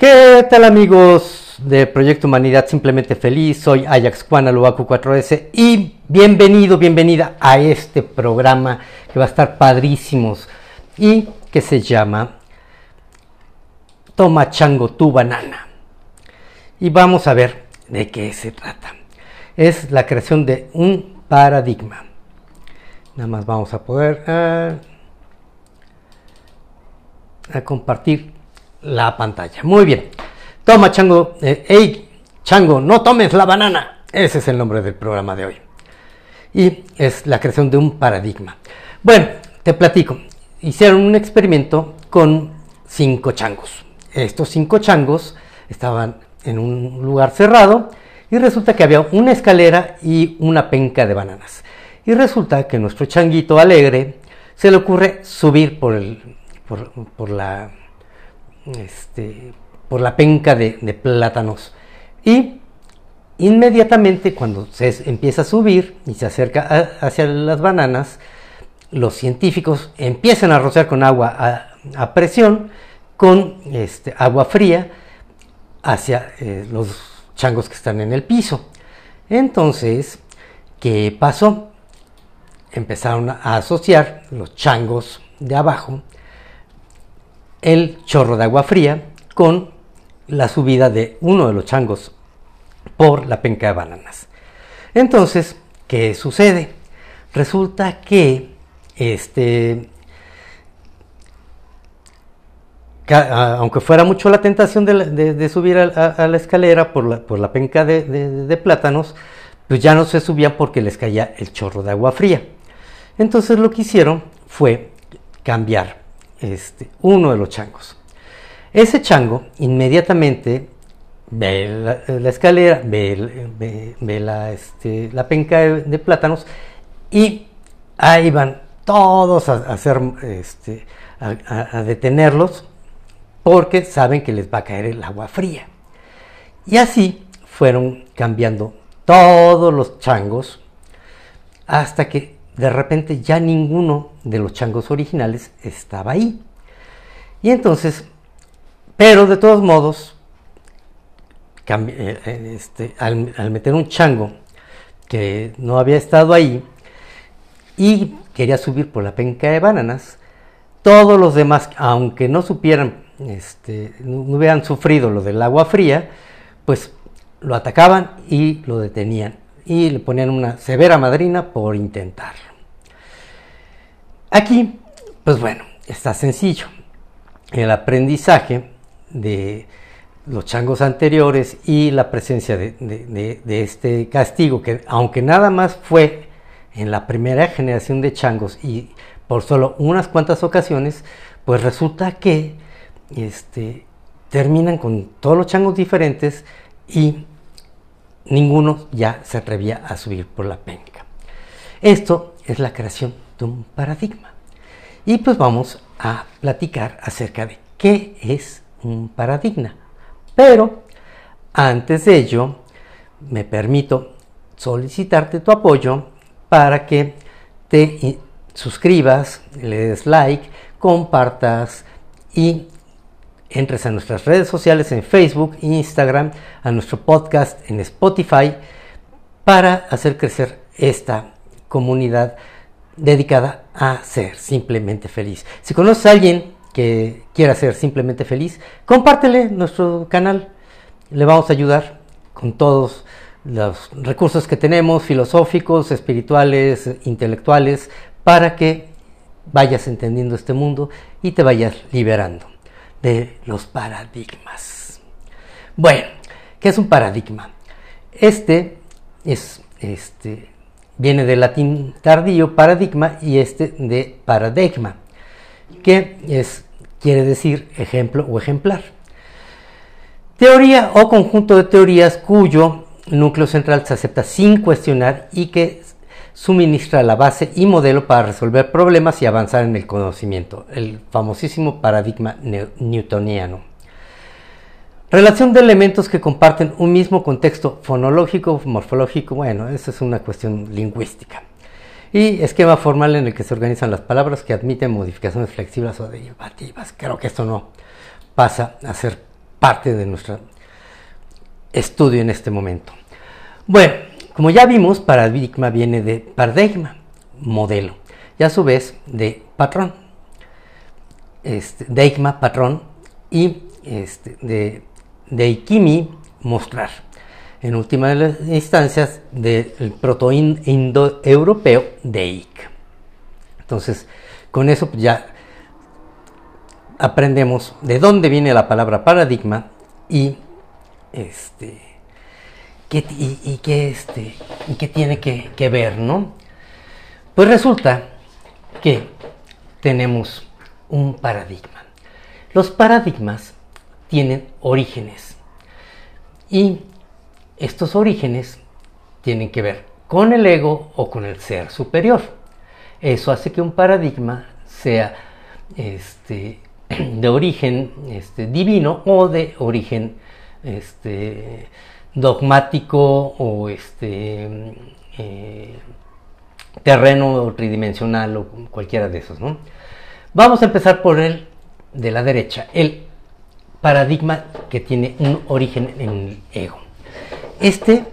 ¿Qué tal amigos de Proyecto Humanidad Simplemente Feliz? Soy Ajax Juan 4S y bienvenido, bienvenida a este programa que va a estar padrísimos y que se llama Toma Chango tu banana. Y vamos a ver de qué se trata. Es la creación de un paradigma. Nada más vamos a poder eh, a compartir la pantalla. Muy bien. Toma, Chango. Eh, Chango, no tomes la banana. Ese es el nombre del programa de hoy. Y es la creación de un paradigma. Bueno, te platico. Hicieron un experimento con cinco changos. Estos cinco changos estaban en un lugar cerrado y resulta que había una escalera y una penca de bananas. Y resulta que nuestro changuito alegre se le ocurre subir por, el, por la este, por la penca de, plátanos. Y inmediatamente cuando se empieza a subir y se acerca hacia las bananas, los científicos empiezan a rociar con agua a, presión, con este, agua fría, hacia eh, los changos que están en el piso. Entonces, ¿qué pasó? Empezaron a asociar los changos de abajo el chorro de agua fría con la subida de uno de los changos por la penca de bananas. Entonces, ¿qué sucede? Resulta que este, aunque fuera mucho la tentación de, subir a, la escalera por la, por la penca de, de, plátanos, pues ya no se subían porque les caía el chorro de agua fría. Entonces lo que hicieron fue cambiar este, uno de los changos. Ese chango inmediatamente ve la, escalera, ve, la, este, la, penca de, plátanos y ahí van todos a, hacer, este, a, detenerlos porque saben que les va a caer el agua fría. Y así fueron cambiando todos los changos hasta que de repente ya ninguno de los changos originales estaba ahí. Y entonces, pero de todos modos, eh, eh, este, al, meter un chango que no había estado ahí y quería subir por la penca de bananas, todos los demás, aunque no supieran, este, no hubieran sufrido lo del agua fría, pues lo atacaban y lo detenían y le ponían una severa madrina por intentarlo. Aquí, pues bueno, está sencillo. El aprendizaje de los changos anteriores y la presencia de, este castigo, que aunque nada más fue en la primera generación de changos y por solo unas cuantas ocasiones, pues resulta que este, terminan con todos los changos diferentes y ninguno ya se atrevía a subir por la penca. Esto es la creación un paradigma. Y pues vamos a platicar acerca de qué es un paradigma. Pero antes de ello, me permito solicitarte tu apoyo para que te suscribas, le des like, compartas y entres a nuestras redes sociales en Facebook, Instagram, a nuestro podcast en Spotify para hacer crecer esta comunidad dedicada a ser simplemente feliz. Si conoces a alguien que quiera ser simplemente feliz, compártele nuestro canal. Le vamos a ayudar con todos los recursos que tenemos, filosóficos, espirituales, intelectuales, para que vayas entendiendo este mundo y te vayas liberando de los paradigmas. Bueno, ¿qué es un paradigma? Este es este viene del latín tardío paradigma y este de paradigma, que es, quiere decir ejemplo o ejemplar. Teoría o conjunto de teorías cuyo núcleo central se acepta sin cuestionar y que suministra la base y modelo para resolver problemas y avanzar en el conocimiento, el famosísimo paradigma newtoniano. Relación de elementos que comparten un mismo contexto fonológico, morfológico, bueno, esa es una cuestión lingüística. Y esquema formal en el que se organizan las palabras que admiten modificaciones flexibles o derivativas. Creo que esto no pasa a ser parte de nuestro estudio en este momento. Bueno, como ya vimos, paradigma viene de paradigma, modelo, y a su vez de patrón. Este, deigma, patrón, y este, de, de ikimi, mostrar. En última instancias, del proto-indoeuropeo, deik. Entonces, con eso ya aprendemos de dónde viene la palabra paradigma y este qué, y, qué este y qué tiene que, que ver, ¿no? Pues resulta que tenemos un paradigma. Los paradigmas tienen orígenes y estos orígenes tienen que ver con el ego o con el ser superior. Eso hace que un paradigma sea este, de origen este, divino o de origen este, dogmático o este, eh, terreno tridimensional o cualquiera de esos. ¿no? Vamos a empezar por el de la derecha, el paradigma que tiene un origen en el ego. Este,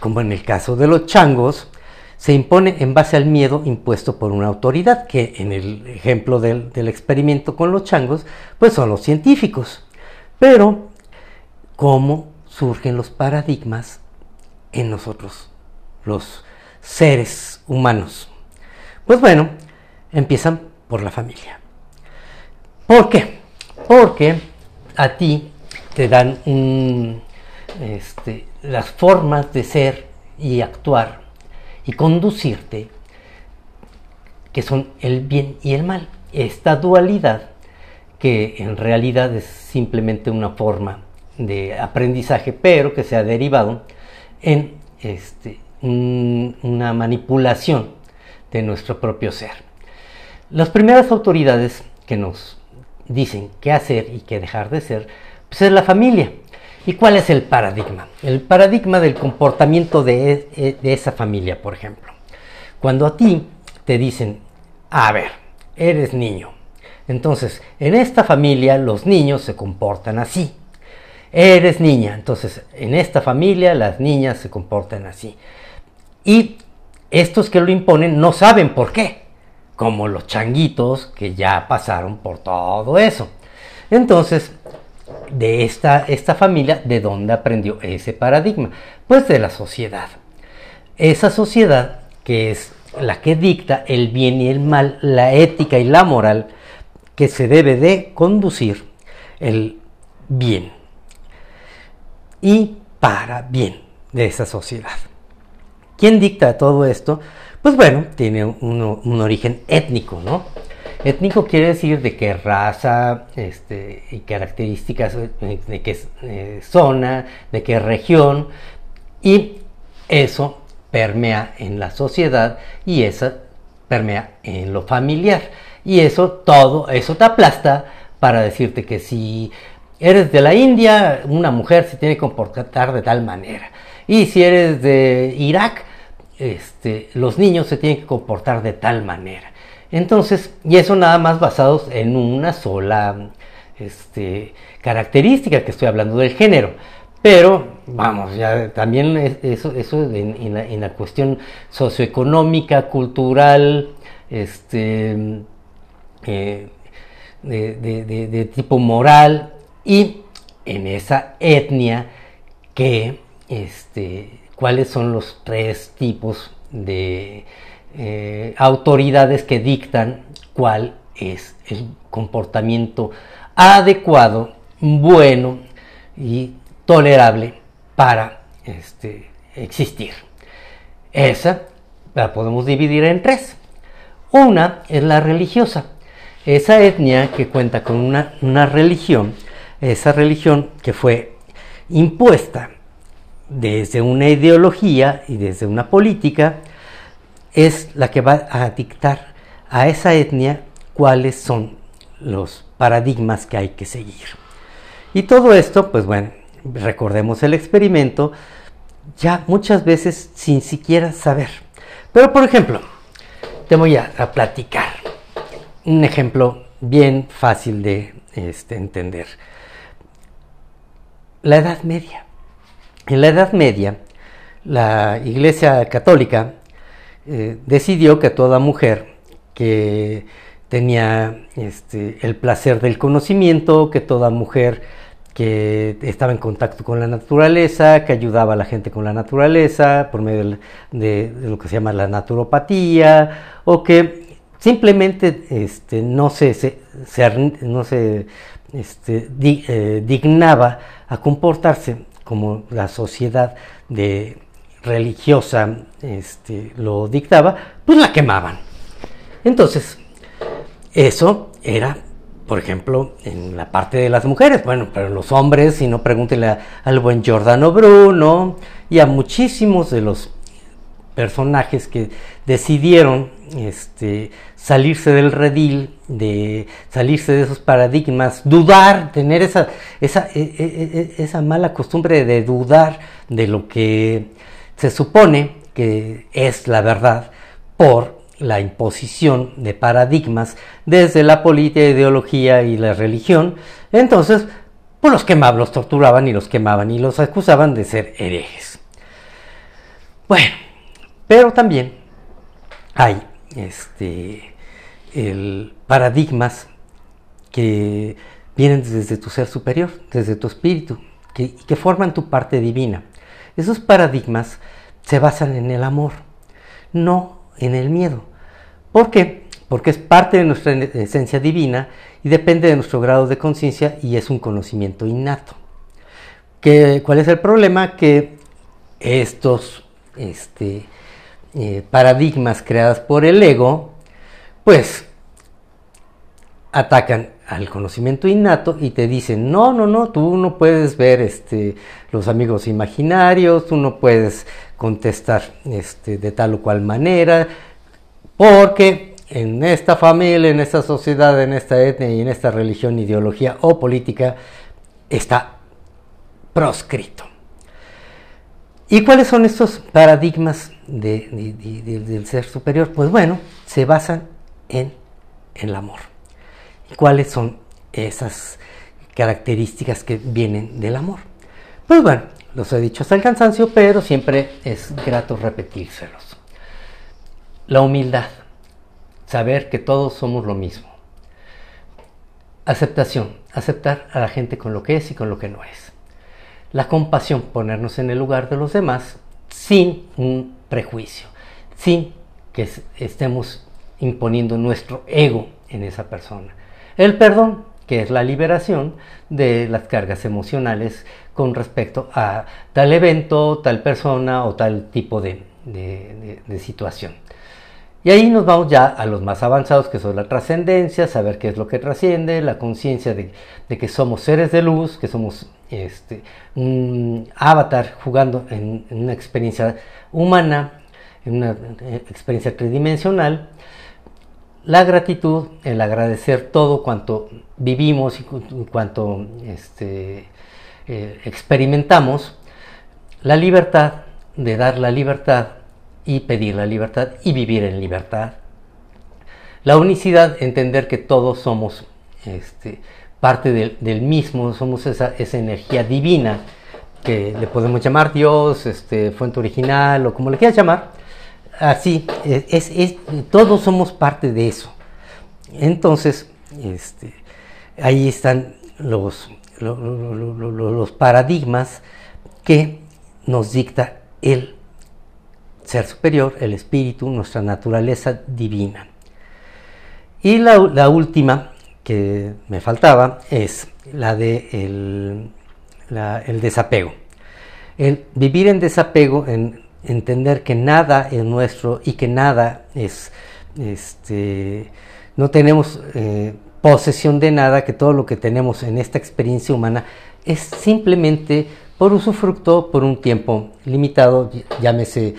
como en el caso de los changos, se impone en base al miedo impuesto por una autoridad, que en el ejemplo del, experimento con los changos, pues son los científicos. Pero, ¿cómo surgen los paradigmas en nosotros, los seres humanos? Pues bueno, empiezan por la familia. ¿Por qué? Porque a ti te dan este, las formas de ser y actuar y conducirte, que son el bien y el mal. Esta dualidad, que en realidad es simplemente una forma de aprendizaje, pero que se ha derivado en este, una manipulación de nuestro propio ser. Las primeras autoridades que nos dicen qué hacer y qué dejar de ser, pues es la familia. ¿Y cuál es el paradigma? El paradigma del comportamiento de, e, de, esa familia, por ejemplo. Cuando a ti te dicen, a ver, eres niño. Entonces, en esta familia los niños se comportan así. Eres niña. Entonces, en esta familia las niñas se comportan así. Y estos que lo imponen no saben por qué. Como los changuitos que ya pasaron por todo eso. Entonces, de esta, esta familia, ¿de dónde aprendió ese paradigma? Pues de la sociedad. Esa sociedad que es la que dicta el bien y el mal, la ética y la moral que se debe de conducir el bien y para bien de esa sociedad. ¿Quién dicta todo esto? Pues bueno, tiene un, origen étnico, ¿no? Étnico quiere decir de qué raza este, y características, de qué eh, zona, de qué región, y eso permea en la sociedad y eso permea en lo familiar. Y eso todo, eso te aplasta para decirte que si eres de la India, una mujer se tiene que comportar de tal manera. Y si eres de Irak, este, los niños se tienen que comportar de tal manera. Entonces, y eso nada más basados en una sola este, característica, que estoy hablando del género. Pero, vamos, ya también eso, eso en, la, cuestión socioeconómica, cultural, este, eh, de, tipo moral y en esa etnia que, este, cuáles son los tres tipos de eh, autoridades que dictan cuál es el comportamiento adecuado, bueno y tolerable para este, existir. Esa la podemos dividir en tres. Una es la religiosa. Esa etnia que cuenta con una, una religión, esa religión que fue impuesta desde una ideología y desde una política, es la que va a dictar a esa etnia cuáles son los paradigmas que hay que seguir. Y todo esto, pues bueno, recordemos el experimento, ya muchas veces sin siquiera saber. Pero por ejemplo, te voy a, platicar un ejemplo bien fácil de este, entender. la Edad Media. En la Edad Media, la Iglesia Católica eh, decidió que toda mujer que tenía este, el placer del conocimiento, que toda mujer que estaba en contacto con la naturaleza, que ayudaba a la gente con la naturaleza por medio de, lo que se llama la naturopatía, o que simplemente este, no se, no se este, eh, dignaba a comportarse como la sociedad de religiosa este, lo dictaba, pues la quemaban. Entonces, eso era, por ejemplo, en la parte de las mujeres. Bueno, pero los hombres, si no, pregúntenle al buen Giordano Bruno y a muchísimos de los personajes que decidieron este, salirse del redil, de salirse de esos paradigmas, dudar, tener e, e, e, esa mala costumbre de dudar de lo que se supone que es la verdad por la imposición de paradigmas desde la política, ideología y la religión, entonces pues los quemaban, los torturaban y los quemaban y los acusaban de ser herejes. Bueno, pero también hay este, paradigmas que vienen desde tu ser superior, desde tu espíritu, que, que forman tu parte divina. Esos paradigmas se basan en el amor, no en el miedo. ¿Por qué? Porque es parte de nuestra esencia divina y depende de nuestro grado de conciencia y es un conocimiento innato. ¿Qué, ¿Cuál es el problema? Que estos este, eh, paradigmas creados por el ego, pues atacan al conocimiento innato y te dicen, no, no, no, tú no puedes ver este, los amigos imaginarios, tú no puedes contestar este, de tal o cual manera, porque en esta familia, en esta sociedad, en esta etnia y en esta religión, ideología o política está proscrito. ¿Y cuáles son estos paradigmas del ser superior? Pues bueno, se basan en el amor. ¿Y cuáles son esas características que vienen del amor? Pues bueno, los he dicho hasta el cansancio, pero siempre es grato repetírselos. La humildad, saber que todos somos lo mismo. Aceptación, aceptar a la gente con lo que es y con lo que no es. La compasión, ponernos en el lugar de los demás sin un prejuicio, sin que estemos imponiendo nuestro ego en esa persona. El perdón, que es la liberación de las cargas emocionales con respecto a tal evento, tal persona o tal tipo de, situación. Y ahí nos vamos ya a los más avanzados, que son la trascendencia, saber qué es lo que trasciende, la conciencia de, que somos seres de luz, que somos este, un avatar jugando en, una experiencia humana, en una eh, experiencia tridimensional, la gratitud, el agradecer todo cuanto vivimos y cuanto este, eh, experimentamos, la libertad de dar la libertad y pedir la libertad y vivir en libertad. La unicidad, entender que todos somos este, parte del, mismo, somos esa, energía divina que le podemos llamar Dios, este, fuente original o como le quieras llamar así, es, todos somos parte de eso. Entonces, este, ahí están los, los, paradigmas que nos dicta el ser superior, el espíritu, nuestra naturaleza divina. Y la, última que me faltaba es la de el, el desapego. El vivir en desapego, en entender que nada es nuestro y que nada es, este, no tenemos eh, posesión de nada, que todo lo que tenemos en esta experiencia humana es simplemente por usufructo por un tiempo limitado, llámese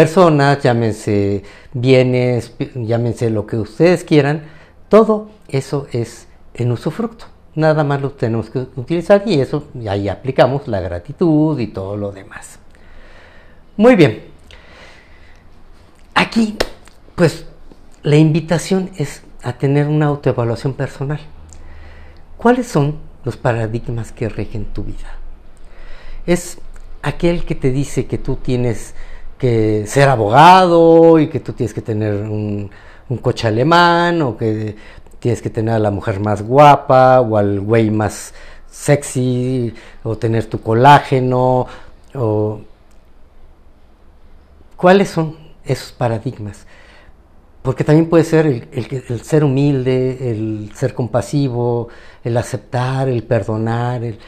personas, llámese bienes, llámense lo que ustedes quieran, todo eso es en usufructo. Nada más lo tenemos que utilizar y eso, y ahí aplicamos la gratitud y todo lo demás. Muy bien. Aquí, pues, la invitación es a tener una autoevaluación personal. ¿Cuáles son los paradigmas que rigen tu vida? es aquel que te dice que tú tienes que ser abogado y que tú tienes que tener un, un coche alemán o que tienes que tener a la mujer más guapa o al güey más sexy o tener tu colágeno o cuáles son esos paradigmas porque también puede ser el, ser humilde, el ser compasivo, el aceptar, el perdonar, el,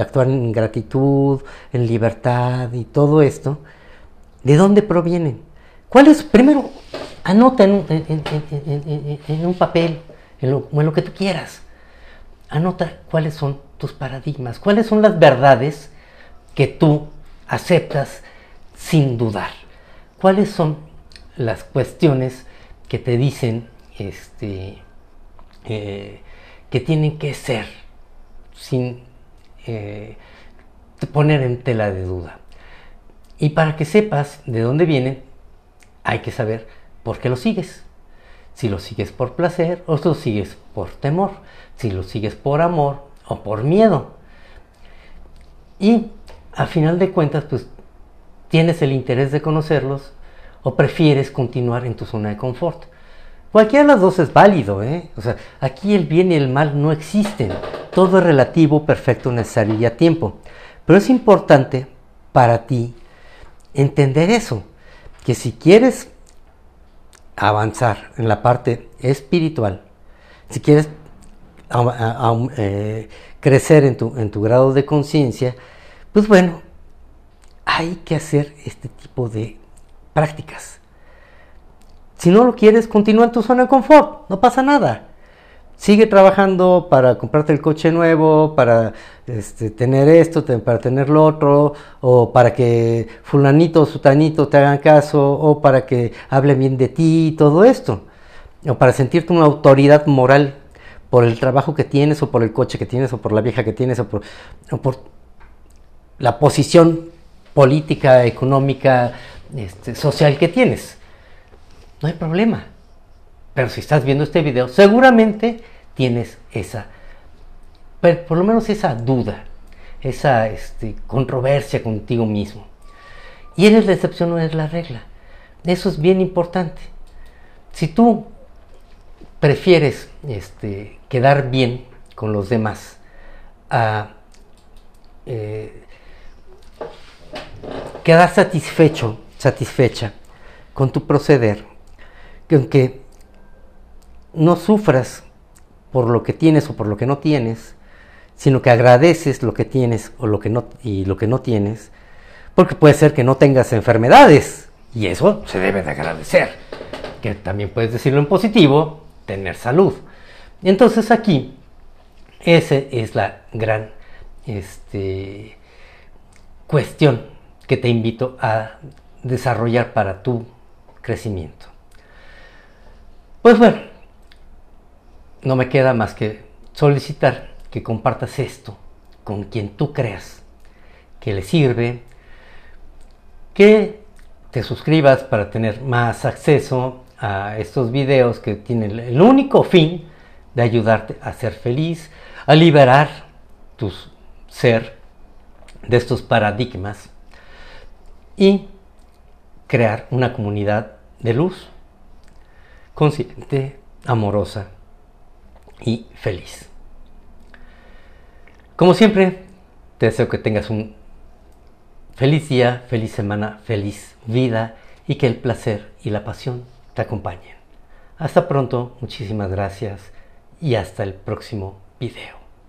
actuar en gratitud, en libertad y todo esto. ¿De dónde provienen? ¿Cuál es? Primero, anota en un, papel, lo, en lo que tú quieras. Anota cuáles son tus paradigmas, cuáles son las verdades que tú aceptas sin dudar. ¿Cuáles son las cuestiones que te dicen este, eh, que tienen que ser sin eh, poner en tela de duda. Y para que sepas de dónde vienen, hay que saber por qué lo sigues. Si lo sigues por placer o si lo sigues por temor, si lo sigues por amor o por miedo. Y a final de cuentas, pues tienes el interés de conocerlos o prefieres continuar en tu zona de confort. Cualquiera de las dos es válido, ¿eh? O sea, aquí el bien y el mal no existen. Todo es relativo, perfecto, necesario y a tiempo. Pero es importante para ti entender eso, que si quieres avanzar en la parte espiritual, si quieres eh, crecer en tu, en tu grado de conciencia, pues bueno, hay que hacer este tipo de prácticas. Si no lo quieres, continúa en tu zona de confort, no pasa nada. Sigue trabajando para comprarte el coche nuevo, para este, tener esto, para tener lo otro, o para que fulanito o sutanito te hagan caso, o para que hable bien de ti, todo esto. O para sentirte una autoridad moral por el trabajo que tienes, o por el coche que tienes, o por la vieja que tienes, o por la posición política, económica, este, social que tienes. No hay problema. Pero si estás viendo este video, seguramente tienes esa, por lo menos esa duda, esa este, controversia contigo mismo. Y eres la excepción, no eres la regla. Eso es bien importante. Si tú prefieres este, quedar bien con los demás a eh, quedar satisfecho satisfecha con tu proceder, que aunque no sufras por lo que tienes o por lo que no tienes, sino que agradeces lo que tienes o lo que no, y lo que no tienes, porque puede ser que no tengas enfermedades, y eso se debe de agradecer, que también puedes decirlo en positivo, tener salud. Entonces aquí, esa es la gran este, cuestión que te invito a desarrollar para tu crecimiento. Pues bueno, no me queda más que solicitar que compartas esto con quien tú creas que le sirve, que te suscribas para tener más acceso a estos videos que tienen el único fin de ayudarte a ser feliz, a liberar tu ser de estos paradigmas y crear una comunidad de luz, consciente, amorosa y feliz. Como siempre, te deseo que tengas un feliz día, feliz semana, feliz vida y que el placer y la pasión te acompañen. Hasta pronto, muchísimas gracias y hasta el próximo video.